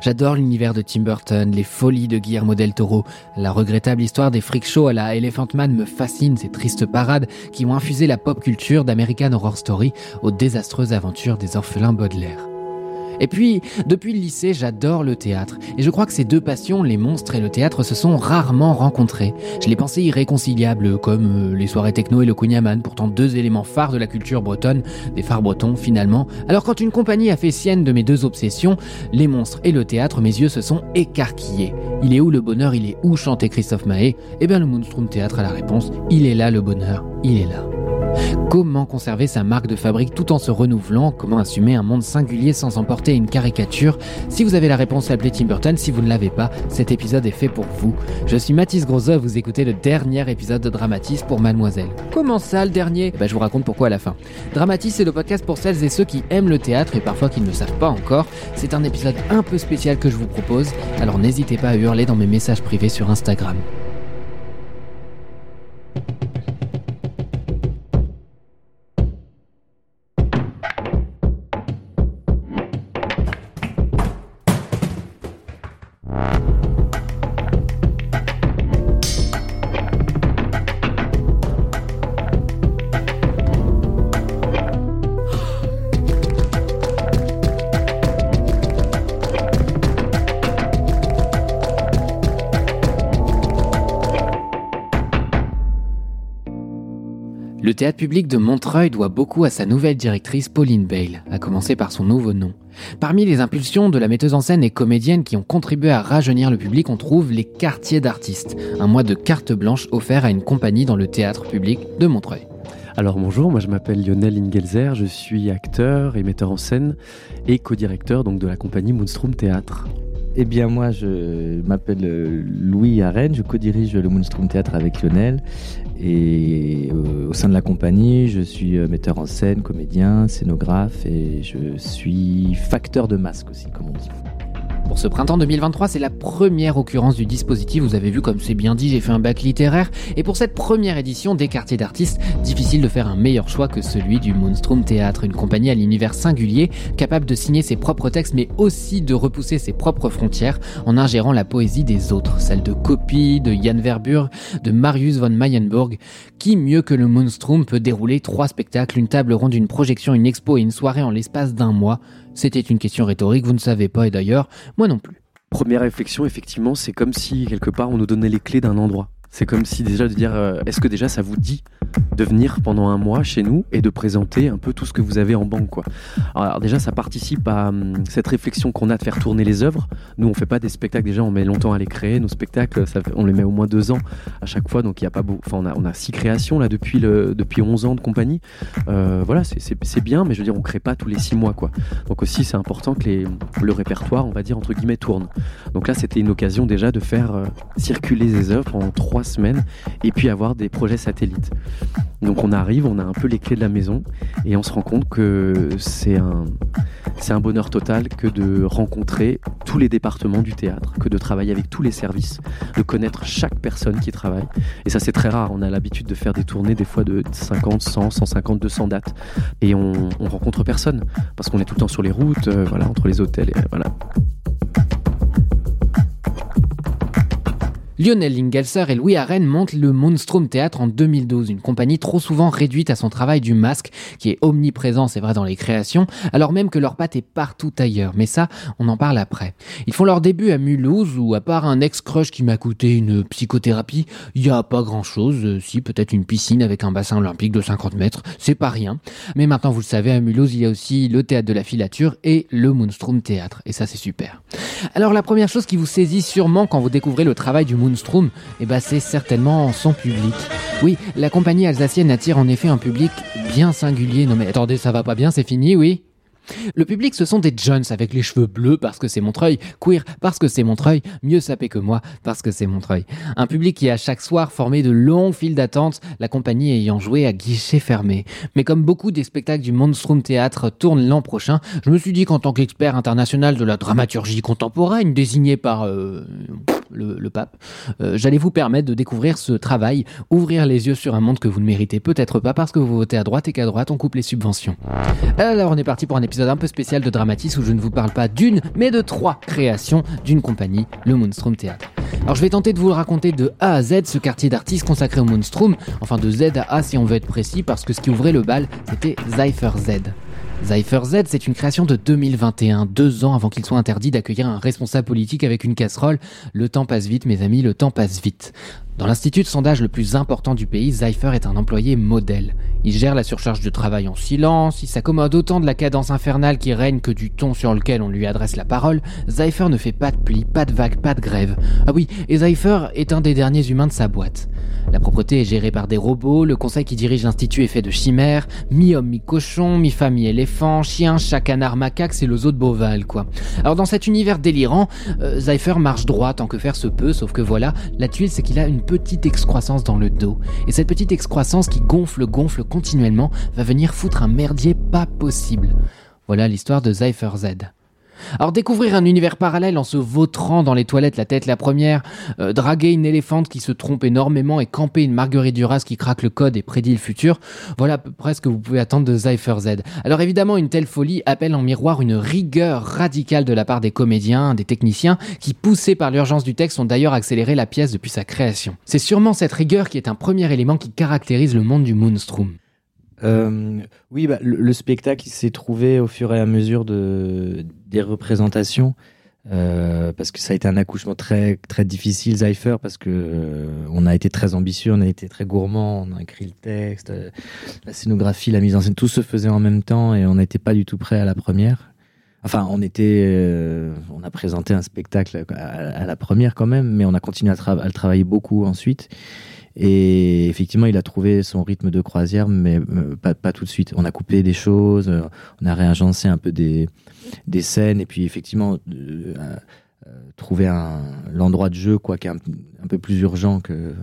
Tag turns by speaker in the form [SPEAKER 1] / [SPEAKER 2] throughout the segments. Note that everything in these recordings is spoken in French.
[SPEAKER 1] J'adore l'univers de Tim Burton, les folies de Guillermo del Toro. La regrettable histoire des freak shows à la Elephant Man me fascine, ces tristes parades qui ont infusé la pop culture d'American Horror Story aux désastreuses aventures des orphelins Baudelaire. Et puis, depuis le lycée, j'adore le théâtre. Et je crois que ces deux passions, les monstres et le théâtre, se sont rarement rencontrés. Je les pensais irréconciliables, comme euh, les soirées techno et le kunyaman, pourtant deux éléments phares de la culture bretonne, des phares bretons finalement. Alors quand une compagnie a fait sienne de mes deux obsessions, les monstres et le théâtre, mes yeux se sont écarquillés. Il est où le bonheur? Il est où? chantait Christophe Mahé Eh bien le Moonstrom Théâtre a la réponse. Il est là le bonheur, il est là. Comment conserver sa marque de fabrique tout en se renouvelant? Comment assumer un monde singulier sans emporter une caricature? Si vous avez la réponse, appelez Tim Burton. Si vous ne l'avez pas, cet épisode est fait pour vous. Je suis Mathis Grosso, vous écoutez le dernier épisode de Dramatis pour Mademoiselle. Comment ça, le dernier? Bah, Je vous raconte pourquoi à la fin. Dramatis, c'est le podcast pour celles et ceux qui aiment le théâtre et parfois qui ne le savent pas encore. C'est un épisode un peu spécial que je vous propose, alors n'hésitez pas à hurler dans mes messages privés sur Instagram. Le théâtre public de Montreuil doit beaucoup à sa nouvelle directrice Pauline Bale, à commencer par son nouveau nom. Parmi les impulsions de la metteuse en scène et comédienne qui ont contribué à rajeunir le public, on trouve les quartiers d'artistes, un mois de carte blanche offert à une compagnie dans le théâtre public de Montreuil.
[SPEAKER 2] Alors bonjour, moi je m'appelle Lionel Ingelzer, je suis acteur et metteur en scène et co-directeur donc de la compagnie Moonstrom Théâtre.
[SPEAKER 3] Eh bien moi je m'appelle euh, Louis Arène, je co-dirige le Moonstrom Théâtre avec Lionel et euh, au sein de la compagnie je suis euh, metteur en scène, comédien, scénographe et je suis facteur de masque aussi comme on dit.
[SPEAKER 1] Pour ce printemps 2023, c'est la première occurrence du dispositif. Vous avez vu comme c'est bien dit, j'ai fait un bac littéraire. Et pour cette première édition des quartiers d'artistes, difficile de faire un meilleur choix que celui du Moonstrom Théâtre, une compagnie à l'univers singulier, capable de signer ses propres textes, mais aussi de repousser ses propres frontières en ingérant la poésie des autres, celle de Copy, de Jan Verburg, de Marius von Mayenburg. Qui mieux que le Moonstrom peut dérouler trois spectacles, une table ronde, une projection, une expo et une soirée en l'espace d'un mois? C'était une question rhétorique, vous ne savez pas, et d'ailleurs, moi non plus.
[SPEAKER 2] Première réflexion, effectivement, c'est comme si quelque part on nous donnait les clés d'un endroit. C'est comme si déjà de dire, euh, est-ce que déjà ça vous dit de venir pendant un mois chez nous et de présenter un peu tout ce que vous avez en banque quoi? Alors déjà ça participe à hum, cette réflexion qu'on a de faire tourner les œuvres. Nous on fait pas des spectacles déjà, on met longtemps à les créer. Nos spectacles on les met au moins deux ans à chaque fois donc il y a pas beau, enfin on a, on a six créations là depuis le depuis 11 ans de compagnie. Euh, voilà c'est bien mais je veux dire on crée pas tous les six mois quoi. Donc aussi c'est important que les, le répertoire on va dire entre guillemets tourne. Donc là c'était une occasion déjà de faire euh, circuler les œuvres en trois semaines et puis avoir des projets satellites. Donc on arrive, on a un peu les clés de la maison et on se rend compte que c'est un, c'est un bonheur total que de rencontrer tous les départements du théâtre, que de travailler avec tous les services, de connaître chaque personne qui travaille. Et ça c'est très rare, on a l'habitude de faire des tournées des fois de 50, 100, 150, 200 dates et on, on rencontre personne parce qu'on est tout le temps sur les routes, euh, voilà, entre les hôtels et voilà.
[SPEAKER 1] Lionel Lingelser et Louis Arène montent le Moonstrom Théâtre en 2012, une compagnie trop souvent réduite à son travail du masque, qui est omniprésent, c'est vrai, dans les créations, alors même que leur patte est partout ailleurs. Mais ça, on en parle après. Ils font leur début à Mulhouse, où à part un ex-crush qui m'a coûté une psychothérapie, il y a pas grand-chose. Euh, si, peut-être une piscine avec un bassin olympique de 50 mètres, c'est pas rien. Mais maintenant, vous le savez, à Mulhouse, il y a aussi le théâtre de la filature et le Moonstrom Théâtre. Et ça, c'est super. Alors, la première chose qui vous saisit sûrement quand vous découvrez le travail du Moonstrom Moonstrom, eh ben c'est certainement son public. Oui, la compagnie alsacienne attire en effet un public bien singulier. Non mais attendez, ça va pas bien, c'est fini, oui le public, ce sont des jeunes avec les cheveux bleus parce que c'est Montreuil, queer parce que c'est Montreuil, mieux sapé que moi parce que c'est Montreuil. Un public qui a chaque soir formé de longues files d'attente, la compagnie ayant joué à guichet fermé. Mais comme beaucoup des spectacles du Monstrum Théâtre tournent l'an prochain, je me suis dit qu'en tant qu'expert international de la dramaturgie contemporaine désigné par euh, le, pape, euh, j'allais vous permettre de découvrir ce travail, ouvrir les yeux sur un monde que vous ne méritez peut-être pas parce que vous votez à droite et qu'à droite on coupe les subventions. Alors on est parti pour un épisode un peu spécial de Dramatis où je ne vous parle pas d'une, mais de trois créations d'une compagnie, le Moonstrom Théâtre. Alors je vais tenter de vous le raconter de A à Z, ce quartier d'artistes consacré au Moonstrom, enfin de Z à A si on veut être précis, parce que ce qui ouvrait le bal, c'était Cypher Z. Cypher Z, c'est une création de 2021, deux ans avant qu'il soit interdit d'accueillir un responsable politique avec une casserole. Le temps passe vite, mes amis, le temps passe vite. Dans l'institut de sondage le plus important du pays, Zypher est un employé modèle. Il gère la surcharge de travail en silence, il s'accommode autant de la cadence infernale qui règne que du ton sur lequel on lui adresse la parole. Zypher ne fait pas de plis, pas de vagues, pas de grève. Ah oui, et Zypher est un des derniers humains de sa boîte. La propreté est gérée par des robots, le conseil qui dirige l'institut est fait de chimères, mi-homme, mi-cochon, mi-femme, mi-éléphant, chien, chat, canard, macaque, c'est le zoo de Beauval, quoi. Alors dans cet univers délirant, euh, Zypher marche droit tant que faire se peut, sauf que voilà, la tuile c'est qu'il a une petite excroissance dans le dos. Et cette petite excroissance qui gonfle, gonfle continuellement, va venir foutre un merdier pas possible. Voilà l'histoire de Zypher Z. Alors découvrir un univers parallèle en se vautrant dans les toilettes la tête la première, euh, draguer une éléphante qui se trompe énormément et camper une Marguerite Duras qui craque le code et prédit le futur, voilà à peu près ce que vous pouvez attendre de Cypher Z. Alors évidemment, une telle folie appelle en miroir une rigueur radicale de la part des comédiens, des techniciens, qui poussés par l'urgence du texte ont d'ailleurs accéléré la pièce depuis sa création. C'est sûrement cette rigueur qui est un premier élément qui caractérise le monde du Moonstrom.
[SPEAKER 3] Euh, oui, bah, le, spectacle s'est trouvé au fur et à mesure de, des représentations. Euh, parce que ça a été un accouchement très difficile, Zypher, parce que euh, on a été très ambitieux, on a été très gourmand, on a écrit le texte, la scénographie, la mise en scène, tout se faisait en même temps et on n'était pas du tout prêt à la première. Enfin, on était, on a présenté un spectacle à, la première quand même, mais on a continué à, à le travailler beaucoup ensuite. Et effectivement, il a trouvé son rythme de croisière, mais euh, pas, tout de suite. On a coupé des choses, euh, on a réagencé un peu des, des scènes, et puis effectivement, euh, trouver l'endroit de jeu quoi, qui est un, peu plus urgent que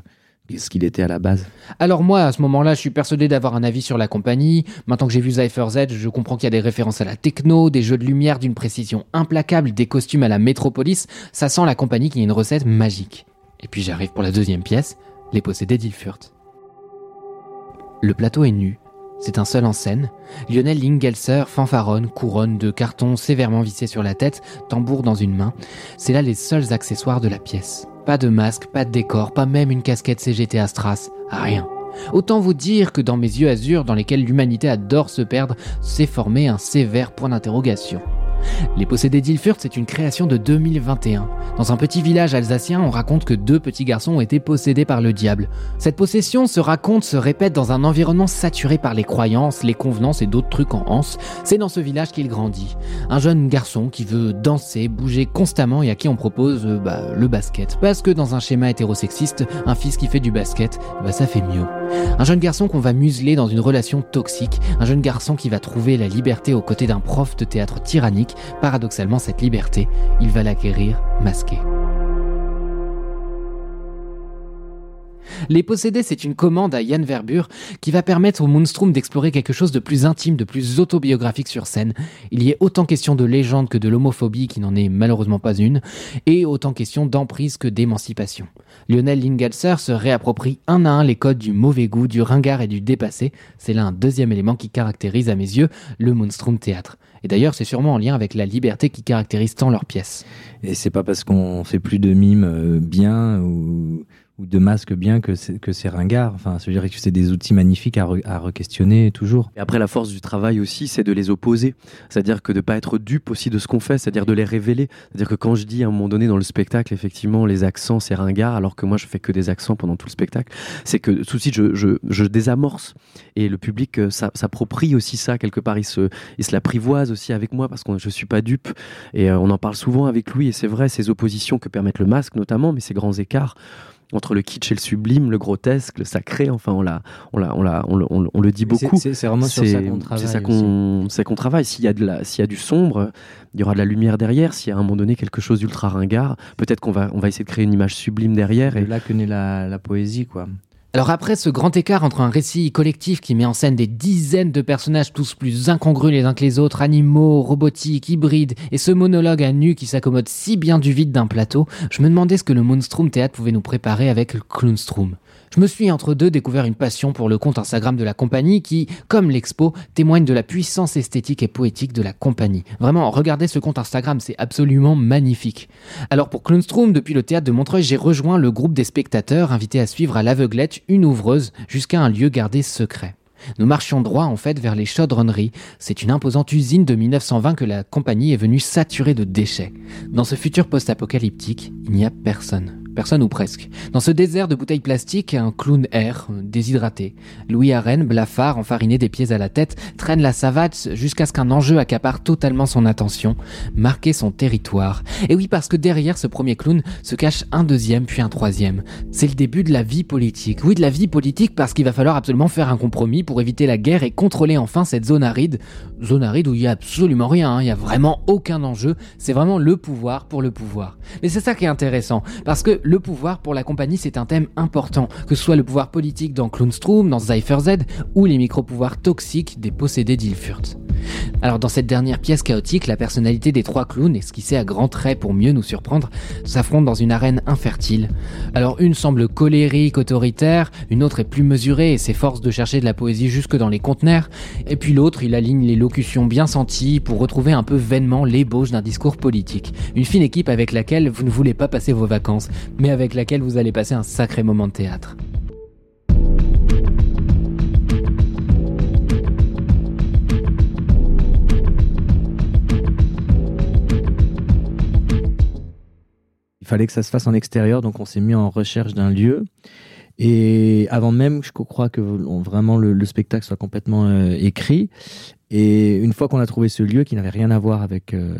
[SPEAKER 3] ce qu'il était à la base.
[SPEAKER 1] Alors moi, à ce moment-là, je suis persuadé d'avoir un avis sur la compagnie. Maintenant que j'ai vu Cypher Z, je comprends qu'il y a des références à la techno, des jeux de lumière d'une précision implacable, des costumes à la métropolis. Ça sent la compagnie qui a une recette magique. Et puis j'arrive pour la deuxième pièce les possédés d'Ilfurt. Le plateau est nu, c'est un seul en scène. Lionel Lingelser fanfaronne, couronne de carton sévèrement vissé sur la tête, tambour dans une main. C'est là les seuls accessoires de la pièce. Pas de masque, pas de décor, pas même une casquette CGT Astras, rien. Autant vous dire que dans mes yeux azur, dans lesquels l'humanité adore se perdre, s'est formé un sévère point d'interrogation. Les possédés d'Ilfurt, c'est une création de 2021. Dans un petit village alsacien, on raconte que deux petits garçons ont été possédés par le diable. Cette possession se raconte, se répète dans un environnement saturé par les croyances, les convenances et d'autres trucs en anse. C'est dans ce village qu'il grandit. Un jeune garçon qui veut danser, bouger constamment et à qui on propose euh, bah, le basket. Parce que dans un schéma hétérosexiste, un fils qui fait du basket, bah, ça fait mieux. Un jeune garçon qu'on va museler dans une relation toxique. Un jeune garçon qui va trouver la liberté aux côtés d'un prof de théâtre tyrannique paradoxalement cette liberté, il va l'acquérir masqué. Les posséder, c'est une commande à Yann Verbure qui va permettre au Moonstrom d'explorer quelque chose de plus intime, de plus autobiographique sur scène. Il y est autant question de légende que de l'homophobie, qui n'en est malheureusement pas une, et autant question d'emprise que d'émancipation. Lionel Lingelser se réapproprie un à un les codes du mauvais goût, du ringard et du dépassé. C'est là un deuxième élément qui caractérise à mes yeux le Moonstrom Théâtre. Et d'ailleurs, c'est sûrement en lien avec la liberté qui caractérise tant leurs pièces.
[SPEAKER 3] Et c'est pas parce qu'on fait plus de mimes euh, bien ou ou de masques bien que c'est que. Enfin, je dirais que c'est des outils magnifiques à, re- à re-questionner toujours.
[SPEAKER 2] Et après, la force du travail aussi, c'est de les opposer. C'est-à-dire que de pas être dupe aussi de ce qu'on fait, c'est-à-dire de les révéler. C'est-à-dire que quand je dis à un moment donné dans le spectacle, effectivement, les accents, c'est ringard, alors que moi, je fais que des accents pendant tout le spectacle, c'est que tout de suite, je, désamorce. Et le public euh, s'a- s'approprie aussi ça, quelque part. Il se, l'apprivoise aussi avec moi, parce que je suis pas dupe. Et euh, on en parle souvent avec Louis, et c'est vrai, ces oppositions que permettent le masque, notamment, mais ces grands écarts entre le kitsch et le sublime, le grotesque, le sacré, enfin, on, l'a, on, l'a, on, l'a, on, le- on dit beaucoup.
[SPEAKER 3] C'est vraiment sur ça qu'on travaille.
[SPEAKER 2] C'est ça qu'on travaille. S'il y, a de la- s'il y a du sombre, il y aura de la lumière derrière. S'il y a à un moment donné quelque chose d'ultra ringard, peut-être qu'on va, on va essayer de créer une image sublime derrière.
[SPEAKER 3] C'est
[SPEAKER 2] Et
[SPEAKER 3] là que naît la, la poésie, quoi.
[SPEAKER 1] Alors après ce grand écart entre un récit collectif qui met en scène des dizaines de personnages tous plus incongrus les uns que les autres, animaux, robotiques, hybrides, et ce monologue à nu qui s'accommode si bien du vide d'un plateau, je me demandais ce que le Moonstrom Théâtre pouvait nous préparer avec le Clownstrom. Je me suis entre deux découvert une passion pour le compte Instagram de la compagnie qui, comme l'expo, témoigne de la puissance esthétique et poétique de la compagnie. Vraiment, regardez ce compte Instagram, c'est absolument magnifique. Alors pour Clownstrom, depuis le théâtre de Montreuil, j'ai rejoint le groupe des spectateurs invités à suivre à l'aveuglette une ouvreuse jusqu'à un lieu gardé secret. Nous marchions droit en fait vers les chaudronneries. C'est une imposante usine de 1920 que la compagnie est venue saturer de déchets. Dans ce futur post-apocalyptique, il n'y a personne. Personne ou presque. Dans ce désert de bouteilles plastiques, un clown air, déshydraté. Louis Arène, blafard, enfariné des pieds à la tête, traîne la savate jusqu'à ce qu'un enjeu accapare totalement son attention, marquer son territoire. Et oui, parce que derrière ce premier clown se cache un deuxième puis un troisième. C'est le début de la vie politique. Oui, de la vie politique parce qu'il va falloir absolument faire un compromis pour éviter la guerre et contrôler enfin cette zone aride. Zone aride où il y a absolument rien, hein. il y a vraiment aucun enjeu. C'est vraiment le pouvoir pour le pouvoir. Mais c'est ça qui est intéressant, parce que le pouvoir pour la compagnie c'est un thème important, que ce soit le pouvoir politique dans Clownstrom, dans Cypher Z, ou les micro-pouvoirs toxiques des possédés d'Ilfurt. Alors dans cette dernière pièce chaotique, la personnalité des trois clowns, esquissée à grands traits pour mieux nous surprendre, s'affrontent dans une arène infertile. Alors une semble colérique, autoritaire, une autre est plus mesurée et s'efforce de chercher de la poésie jusque dans les conteneurs, et puis l'autre il aligne les locutions bien senties pour retrouver un peu vainement l'ébauche d'un discours politique. Une fine équipe avec laquelle vous ne voulez pas passer vos vacances, mais avec laquelle vous allez passer un sacré moment de théâtre.
[SPEAKER 3] Il fallait que ça se fasse en extérieur, donc on s'est mis en recherche d'un lieu. Et avant même, je crois que vraiment le, le spectacle soit complètement euh, écrit. Et une fois qu'on a trouvé ce lieu qui n'avait rien à voir avec euh,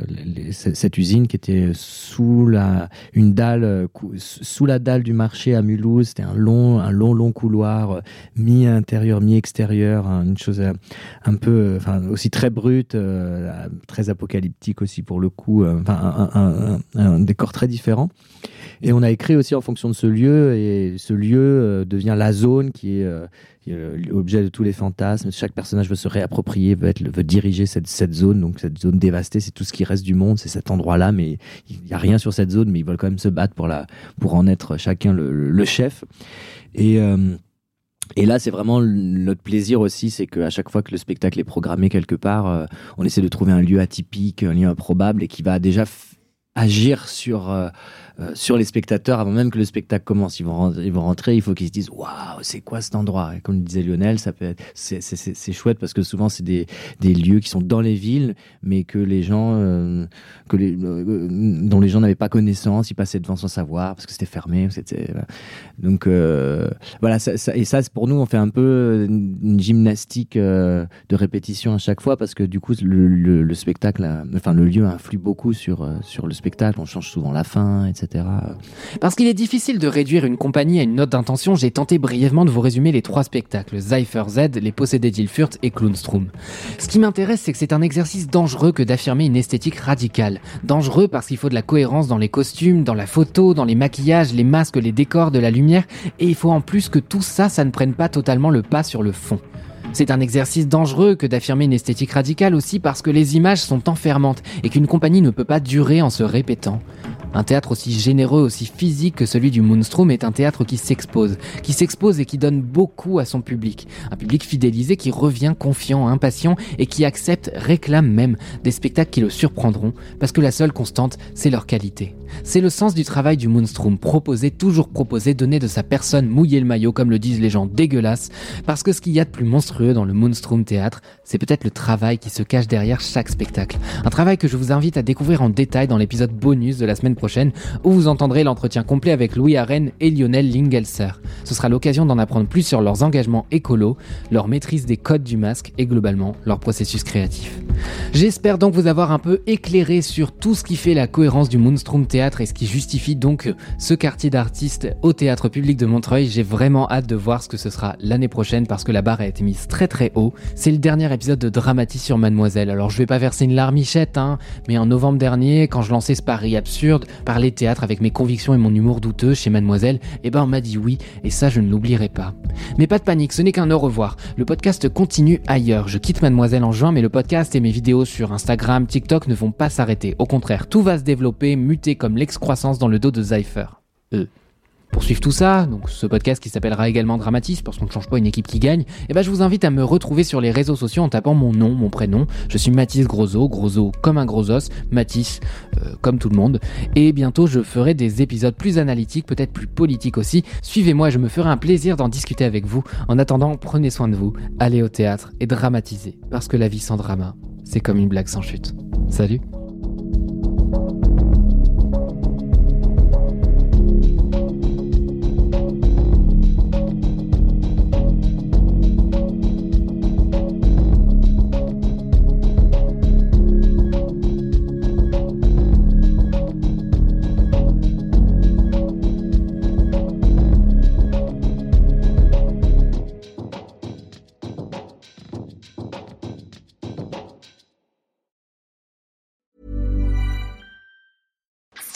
[SPEAKER 3] cette usine qui était sous la une dalle euh, sous la dalle du marché à Mulhouse, c'était un long un long long couloir euh, mi intérieur mi extérieur, hein, une chose un peu enfin aussi très brute, très apocalyptique aussi pour le coup, un, décor très différent. Et on a écrit aussi en fonction de ce lieu, et ce lieu devient la zone qui est, l'objet de tous les fantasmes. Chaque personnage veut se réapproprier, veut, être, veut diriger cette, cette zone. Donc cette zone dévastée, c'est tout ce qui reste du monde, c'est cet endroit-là, mais il n'y a rien sur cette zone, mais ils veulent quand même se battre pour, la, pour en être chacun le, chef. Et... euh, et là, c'est vraiment notre plaisir aussi, c'est qu'à chaque fois que le spectacle est programmé quelque part, euh, on essaie de trouver un lieu atypique, un lieu improbable et qui va déjà agir sur euh, euh, sur les spectateurs avant même que le spectacle commence. Ils vont ils vont rentrer il faut qu'ils se disent waouh, c'est quoi cet endroit? Comme le disait Lionel, ça peut être c'est, c'est, c'est, chouette parce que souvent c'est des, des lieux qui sont dans les villes, mais que les gens euh, que les euh, dont les gens n'avaient pas connaissance, ils passaient devant sans savoir parce que c'était fermé. Donc voilà ça, ça- et ça pour nous on fait un peu une gymnastique de répétition à chaque fois parce que du coup le, le, le spectacle, enfin le lieu influe beaucoup sur sur le spectacle. On change souvent la fin, etc.
[SPEAKER 1] Parce qu'il est difficile de réduire une compagnie à une note d'intention, j'ai tenté brièvement de vous résumer les trois spectacles, Cypher Z, Les Possédés d'Ilfurt et Clownstrom. Ce qui m'intéresse, c'est que c'est un exercice dangereux que d'affirmer une esthétique radicale. Dangereux parce qu'il faut de la cohérence dans les costumes, dans la photo, dans les maquillages, les masques, les décors, de la lumière, et il faut en plus que tout ça, ça ne prenne pas totalement le pas sur le fond. C'est un exercice dangereux que d'affirmer une esthétique radicale aussi parce que les images sont enfermantes et qu'une compagnie ne peut pas durer en se répétant. Un théâtre aussi généreux, aussi physique que celui du Moonstrom est un théâtre qui s'expose, qui s'expose et qui donne beaucoup à son public. Un public fidélisé qui revient confiant, impatient et qui accepte, réclame même des spectacles qui le surprendront parce que la seule constante, c'est leur qualité. C'est le sens du travail du Moonstrom, proposer, toujours proposer, donner de sa personne, mouiller le maillot, comme le disent les gens dégueulasses, parce que ce qu'il y a de plus monstrueux dans le Moonstrom théâtre, c'est peut-être le travail qui se cache derrière chaque spectacle. Un travail que je vous invite à découvrir en détail dans l'épisode bonus de la semaine prochaine, où vous entendrez l'entretien complet avec Louis Arène et Lionel Lingelser. Ce sera l'occasion d'en apprendre plus sur leurs engagements écolos, leur maîtrise des codes du masque et globalement leur processus créatif. J'espère donc vous avoir un peu éclairé sur tout ce qui fait la cohérence du Moonstrom Théâtre et ce qui justifie donc ce quartier d'artistes au Théâtre Public de Montreuil. J'ai vraiment hâte de voir ce que ce sera l'année prochaine parce que la barre a été mise très très haut. C'est le dernier épisode de Dramatis sur Mademoiselle. Alors je vais pas verser une larmichette, hein, mais en novembre dernier, quand je lançais ce pari absurde, parler théâtre avec mes convictions et mon humour douteux chez Mademoiselle, eh ben on m'a dit oui et ça je ne l'oublierai pas. Mais pas de panique, ce n'est qu'un au revoir. Le podcast continue ailleurs. Je quitte Mademoiselle en juin, mais le podcast et mes vidéos sur Instagram, TikTok ne vont pas s'arrêter. Au contraire, tout va se développer, muter comme l'excroissance dans le dos de Zypher. Euh. Pour suivre tout ça, donc ce podcast qui s'appellera également Dramatis, parce qu'on ne change pas une équipe qui gagne, eh ben je vous invite à me retrouver sur les réseaux sociaux en tapant mon nom, mon prénom. Je suis Mathis Grosso, Grosso comme un gros os, Mathis euh, comme tout le monde. Et bientôt je ferai des épisodes plus analytiques, peut-être plus politiques aussi. Suivez-moi, je me ferai un plaisir d'en discuter avec vous. En attendant, prenez soin de vous, allez au théâtre et dramatisez, parce que la vie sans drama, c'est comme une blague sans chute. Salut